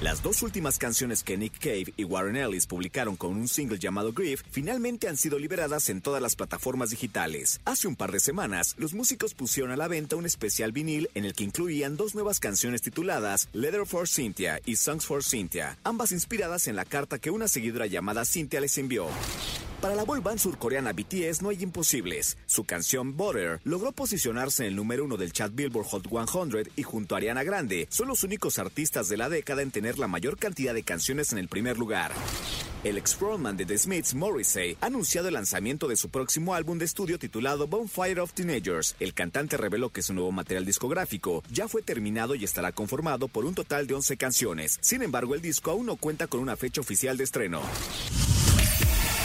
Las dos últimas canciones que Nick Cave y Warren Ellis publicaron con un single llamado Grief finalmente han sido liberadas en todas las plataformas digitales. Hace un par de semanas, los músicos pusieron a la venta un especial vinil en el que incluían dos nuevas canciones tituladas Letter for Cynthia y Songs for Cynthia, ambas inspiradas en la carta que una seguidora llamada Cynthia les envió. Para la boy band surcoreana BTS no hay imposibles. Su canción Butter logró posicionarse en el número uno del chat Billboard Hot 100 y junto a Ariana Grande son los únicos artistas de la década en tener la mayor cantidad de canciones en el primer lugar. El ex frontman de The Smiths, Morrissey, ha anunciado el lanzamiento de su próximo álbum de estudio titulado Bonfire of Teenagers. El cantante reveló que su nuevo material discográfico ya fue terminado y estará conformado por un total de 11 canciones. Sin embargo, el disco aún no cuenta con una fecha oficial de estreno.